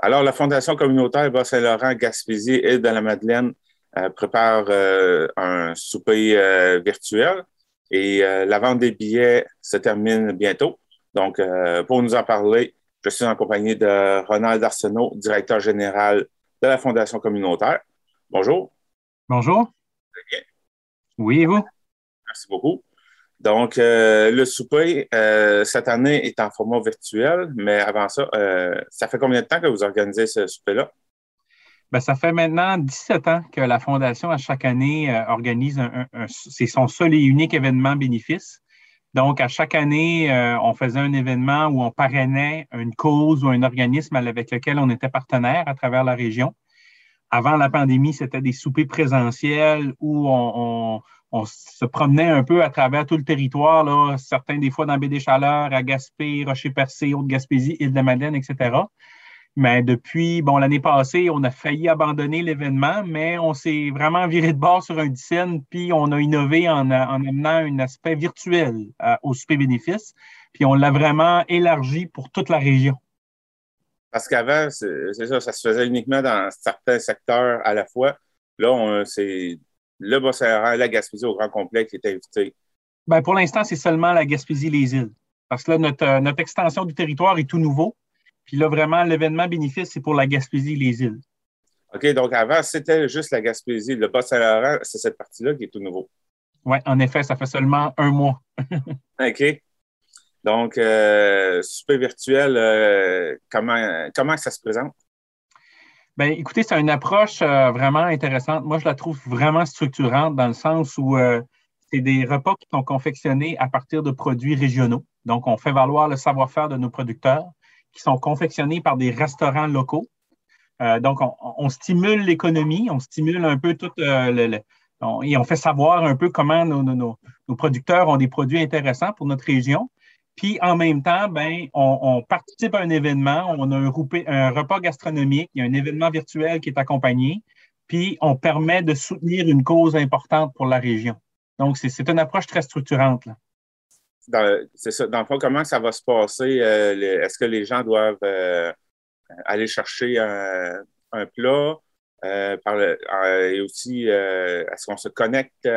Alors, la Fondation communautaire Bas-Saint-Laurent, Gaspésie et de la Madeleine euh, prépare euh, un souper euh, virtuel et la vente des billets se termine bientôt. Donc, pour nous en parler, je suis en compagnie de Ronald Arsenault, directeur général de la Fondation communautaire. Bonjour. Bonjour. bien? Oui, et vous? Merci beaucoup. Donc, le souper, cette année, est en format virtuel, mais avant ça, ça fait combien de temps que vous organisez ce souper-là? Bien, ça fait maintenant 17 ans que la Fondation, à chaque année, euh, organise un, c'est son seul et unique événement bénéfice. Donc, à chaque année, euh, on faisait un événement où on parrainait une cause ou un organisme avec lequel on était partenaire à travers la région. Avant la pandémie, c'était des soupers présentiels où on, se promenait un peu à travers tout le territoire, là, certains des fois dans Baie des Chaleurs, à Gaspé, Rocher-Percé, Haute-Gaspésie, Île-de-Madeleine, etc. Mais depuis, bon, l'année passée, on a failli abandonner l'événement, mais on s'est vraiment viré de bord sur un dizaine, puis on a innové en, amenant un aspect virtuel euh, au super bénéfice, puis on l'a vraiment élargi pour toute la région. Parce qu'avant, c'est ça, ça se faisait uniquement dans certains secteurs à la fois. Là, c'est le bas la Gaspésie au grand complet qui est invité. Bien, pour l'instant, c'est seulement la Gaspésie-les-Îles. Parce que là, notre, notre extension du territoire est tout nouveau. Puis là, vraiment, l'événement bénéfice, c'est pour la Gaspésie les îles. OK, donc avant, c'était juste la Gaspésie. Le Bas-Saint-Laurent, c'est cette partie-là qui est tout nouveau. Oui, en effet, ça fait seulement un mois. OK. Donc, euh, super virtuel, euh, comment, comment ça se présente? Bien, écoutez, c'est une approche euh, vraiment intéressante. Moi, je la trouve vraiment structurante dans le sens où c'est des repas qui sont confectionnés à partir de produits régionaux. Donc, on fait valoir le savoir-faire de nos producteurs qui sont confectionnés par des restaurants locaux. Euh, donc, on, stimule l'économie, on stimule un peu tout euh, le, et on fait savoir un peu comment nos, producteurs ont des produits intéressants pour notre région. Puis en même temps, ben, on, participe à un événement, on a un, un, repas gastronomique, il y a un événement virtuel qui est accompagné, puis on permet de soutenir une cause importante pour la région. Donc, c'est une approche très structurante. C'est ça, dans le fond, comment ça va se passer? Euh, est-ce que les gens doivent euh, aller chercher un, plat? Euh, et aussi, est-ce qu'on se connecte,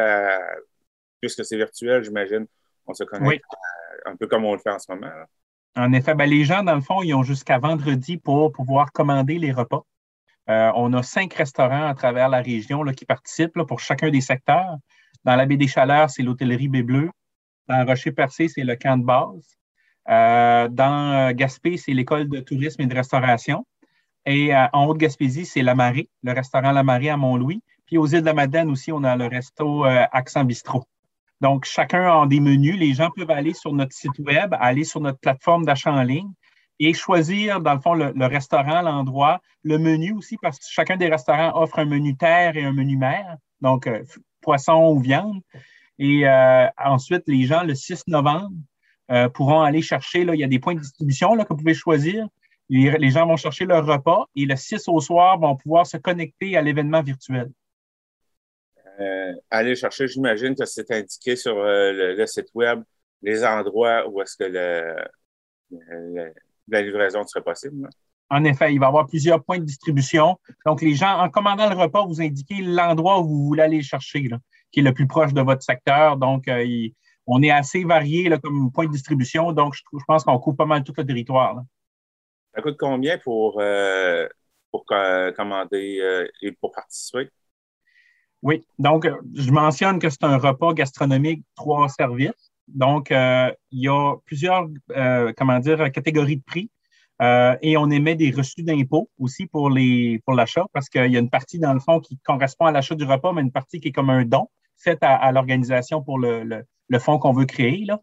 puisque c'est virtuel, j'imagine, on se connecte un peu comme on le fait en ce moment? En effet, ben, les gens, dans le fond, ils ont jusqu'à vendredi pour pouvoir commander les repas. on a cinq restaurants à travers la région qui participent pour chacun des secteurs. Dans la baie des Chaleurs, c'est l'hôtellerie Baie. Dans Rocher-Percé, c'est le camp de base. Euh, dans euh, Gaspé, c'est l'école de tourisme et de restauration. Et euh, en Haute-Gaspésie, c'est La Marée, le restaurant La Marée à Mont-Louis. Puis aux îles de la Madeleine aussi, on a le resto Accent Bistrot. Donc, chacun a des menus. Les gens peuvent aller sur notre site web, aller sur notre plateforme d'achat en ligne et choisir, dans le fond, le, restaurant, l'endroit, le menu aussi, parce que chacun des restaurants offre un menu terre et un menu mer, donc poisson ou viande. Et euh, ensuite, les gens, le 6 novembre, euh, pourront aller chercher, là, il y a des points de distribution là, que vous pouvez choisir. Les, gens vont chercher leur repas et le 6 au soir vont pouvoir se connecter à l'événement virtuel. Euh, aller chercher, j'imagine que c'est indiqué sur le, site web les endroits où est-ce que la livraison serait possible. En effet, il va y avoir plusieurs points de distribution. Donc, les gens, en commandant le repas, vous indiquez l'endroit où vous voulez aller chercher. Là qui est le plus proche de votre secteur. Donc, euh, on est assez varié là, comme point de distribution. Donc, je, pense qu'on coupe pas mal tout le territoire. Ça coûte combien pour, euh, pour commander euh, et pour participer? Oui, donc je mentionne que c'est un repas gastronomique, trois services. Donc, il y a plusieurs, comment dire, catégories de prix. et on émet des reçus d'impôts aussi pour les pour l'achat parce qu'il y a une partie dans le fond qui correspond à l'achat du repas, mais une partie qui est comme un don fait à, l'organisation pour le, le, fonds qu'on veut créer. Là.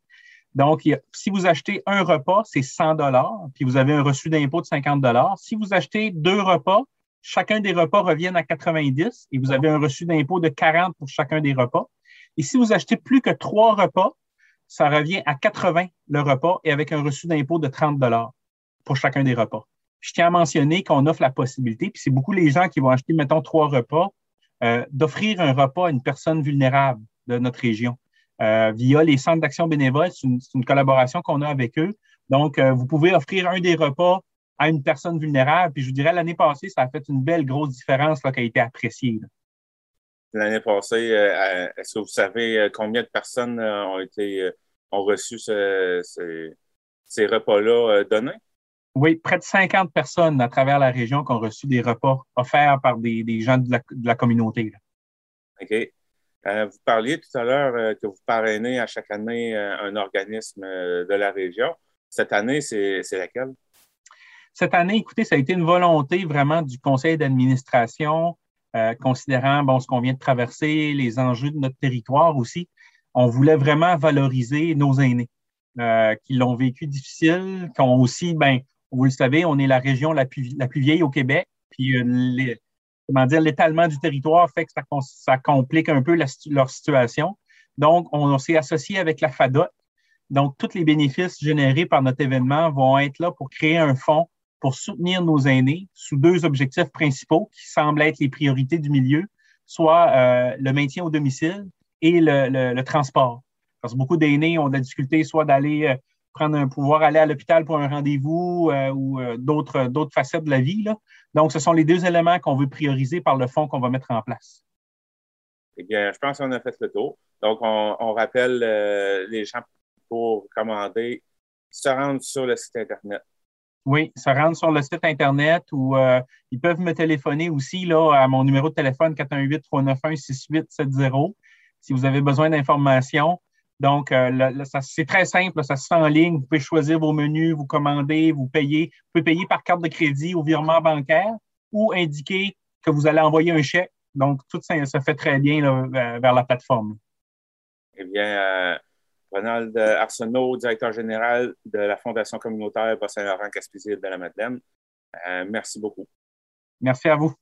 Donc, si vous achetez un repas, c'est 100 dollars, puis vous avez un reçu d'impôt de 50 dollars. Si vous achetez deux repas, chacun des repas revient à 90 et vous avez un reçu d'impôt de 40 pour chacun des repas. Et si vous achetez plus que trois repas, ça revient à 80 le repas et avec un reçu d'impôt de 30 dollars pour chacun des repas. Je tiens à mentionner qu'on offre la possibilité, puis c'est beaucoup les gens qui vont acheter, mettons, trois repas, euh, d'offrir un repas à une personne vulnérable de notre région euh, via les centres d'action bénévole. C'est une, collaboration qu'on a avec eux. Donc, euh, vous pouvez offrir un des repas à une personne vulnérable. Puis je vous dirais, l'année passée, ça a fait une belle grosse différence là, qui a été appréciée. L'année passée, euh, est-ce que vous savez euh, combien de personnes euh, ont été ont reçu ces repas-là donnés? Oui, près de 50 personnes à travers la région qui ont reçu des repas offerts par des, gens de la, communauté. OK. vous parliez tout à l'heure que vous parrainez à chaque année un organisme de la région. Cette année, c'est laquelle? Cette année, écoutez, ça a été une volonté vraiment du conseil d'administration, euh, considérant bon, ce qu'on vient de traverser, les enjeux de notre territoire aussi. On voulait vraiment valoriser nos aînés euh, qui l'ont vécu difficile, qui ont aussi, ben, vous le savez, on est la région la plus, la plus vieille au Québec, puis euh, comment dire, l'étalement du territoire fait que ça, complique un peu leur situation. Donc, on, on s'est associé avec la FADOT. Donc, tous les bénéfices générés par notre événement vont être là pour créer un fonds pour soutenir nos aînés sous deux objectifs principaux qui semblent être les priorités du milieu, soit euh, le maintien au domicile et le, transport. Parce que beaucoup d'aînés ont de la difficulté soit d'aller euh, prendre un pouvoir, aller à l'hôpital pour un rendez-vous euh, ou d'autres, facettes de la vie. Donc, ce sont les deux éléments qu'on veut prioriser par le fonds qu'on va mettre en place. Eh bien, je pense qu'on a fait le tour. Donc, on, on rappelle les gens pour commander, se rendre sur le site Internet oui, se rendre sur le site Internet ou euh, ils peuvent me téléphoner aussi là, à mon numéro de téléphone 418-391-6870 si vous avez besoin d'informations. Donc, euh, c'est très simple, ça se fait en ligne. Vous pouvez choisir vos menus, vous commander, vous payer. Vous pouvez payer par carte de crédit ou virement bancaire ou indiquer que vous allez envoyer un chèque. Donc, tout ça se fait très bien vers la plateforme. Eh bien, euh, Ronald Arsenault, directeur général de la Fondation communautaire Bas-Saint-Laurent-Gaspésie de la Madeleine. Euh, merci beaucoup. Merci à vous.